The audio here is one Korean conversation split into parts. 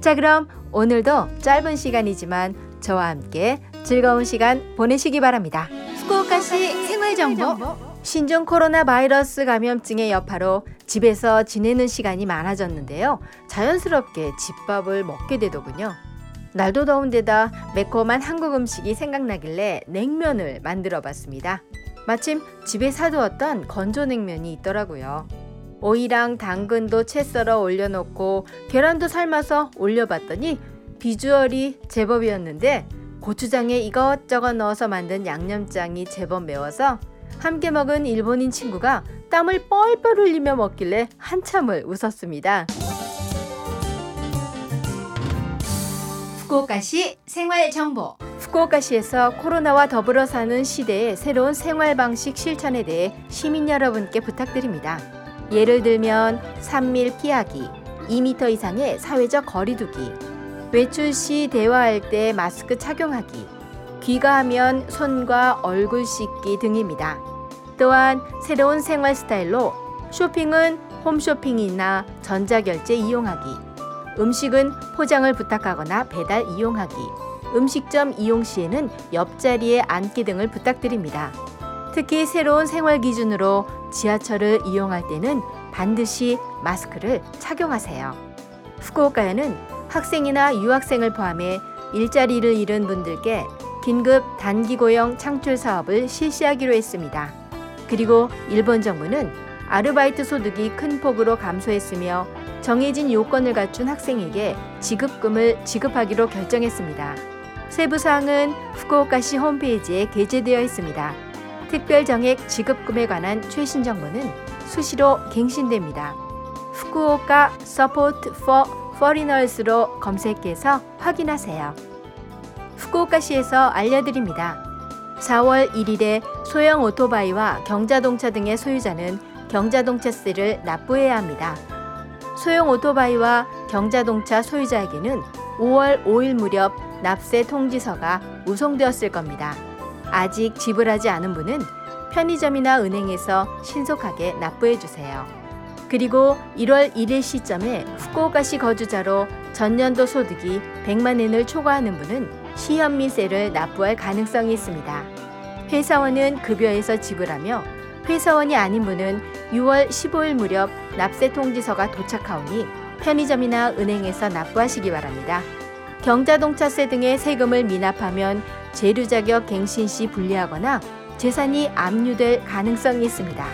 자, 그럼 오늘도 짧은 시간이지만 저와 함께 즐거운 시간 보내시기 바랍니다. 후쿠오카시 생활 정보. 신종 코로나 바이러스 감염증의 여파로 집에서 지내는 시간이 많아졌는데요. 자연스럽게 집밥을 먹게 되더군요. 날도 더운 데다 매콤한 한국 음식이 생각나길래 냉면을 만들어 봤습니다. 마침 집에 사두었던 건조 냉면이 있더라고요. 오이랑 당근도 채 썰어 올려놓고 계란도 삶아서 올려봤더니 비주얼이 제법이었는데 고추장에 이것저것 넣어서 만든 양념장이 제법 매워서 함께 먹은 일본인 친구가 땀을 뻘뻘 흘리며 먹길래 한참을 웃었습니다. 후쿠오카시 생활 정보. 후쿠오카시에서 코로나와 더불어 사는 시대의 새로운 생활 방식 실천에 대해 시민 여러분께 부탁드립니다. 예를 들면 3밀 피하기, 2m 이상의 사회적 거리두기, 외출 시 대화할 때 마스크 착용하기, 귀가하면 손과 얼굴 씻기 등입니다. 또한 새로운 생활 스타일로 쇼핑은 홈쇼핑이나 전자결제 이용하기, 음식은 포장을 부탁하거나 배달 이용하기, 음식점 이용 시에는 옆자리에 앉기 등을 부탁드립니다. 특히 새로운 생활 기준으로 지하철을 이용할 때는 반드시 마스크를 착용하세요. 후쿠오카에는 학생이나 유학생을 포함해 일자리를 잃은 분들께 긴급 단기 고용 창출 사업을 실시하기로 했습니다. 그리고 일본 정부는 아르바이트 소득이 큰 폭으로 감소했으며 정해진 요건을 갖춘 학생에게 지급금을 지급하기로 결정했습니다. 세부 사항은 후쿠오카시 홈페이지에 게재되어 있습니다. 특별 정액 지급금에 관한 최신 정보는 수시로 갱신됩니다. Fukuoka support for foreigners로 검색해서 확인하세요. 후쿠오카시에서 알려드립니다. 4월 1일에 소형 오토바이와 경자동차 등의 소유자는 경자동차세를 납부해야 합니다. 소형 오토바이와 경자동차 소유자에게는 5월 5일 무렵 납세 통지서가 우송되었을 겁니다. 아직 지불하지 않은 분은 편의점이나 은행에서 신속하게 납부해 주세요. 그리고 1월 1일 시점에 후쿠오카시 거주자로 전년도 소득이 100만 엔을 초과하는 분은 시현미세를 납부할 가능성이 있습니다. 회사원은 급여에서 지불하며 회사원이 아닌 분은 6월 15일 무렵 납세 통지서가 도착하오니 편의점이나 은행에서 납부하시기 바랍니다. 경자동차세 등의 세금을 미납하면 재료 자격 갱신 시 불리하거나 재산이 압류될 가능성이 있습니다.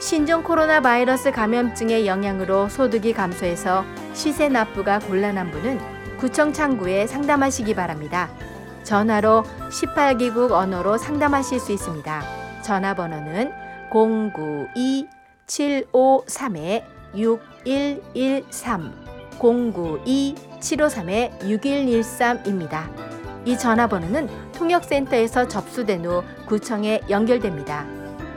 신종 코로나 바이러스 감염증의 영향으로 소득이 감소해서 시세 납부가 곤란한 분은 구청 창구에 상담하시기 바랍니다. 전화로 18기국 언어로 상담하실 수 있습니다. 전화번호는 092-753-6113 092-753-6113입니다. 이 전화번호는 통역센터에서 접수된 후 구청에 연결됩니다.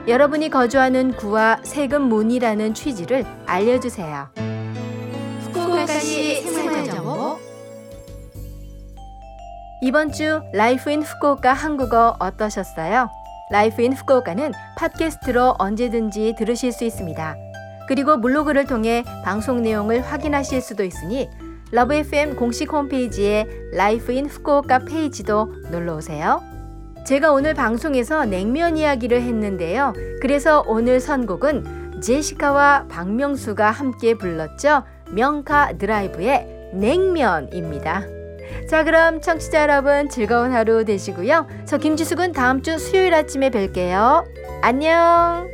여러분이 거주하는 구와 세금 문의라는 취지를 알려주세요. 후쿠오카시 생활정보 이번 주 Life in Fukuoka 한국어 어떠셨어요? Life in Fukuoka는 팟캐스트로 언제든지 들으실 수 있습니다. 그리고 블로그를 통해 방송 내용을 확인하실 수도 있으니 Love FM 공식 홈페이지에 Life in Fukuoka 페이지도 놀러 오세요. 제가 오늘 방송에서 냉면 이야기를 했는데요. 그래서 오늘 선곡은 제시카와 박명수가 함께 불렀죠. 명카드라이브의 냉면입니다. 자, 그럼 청취자 여러분 즐거운 하루 되시고요. 저 김지숙은 다음 주 수요일 아침에 뵐게요. 안녕!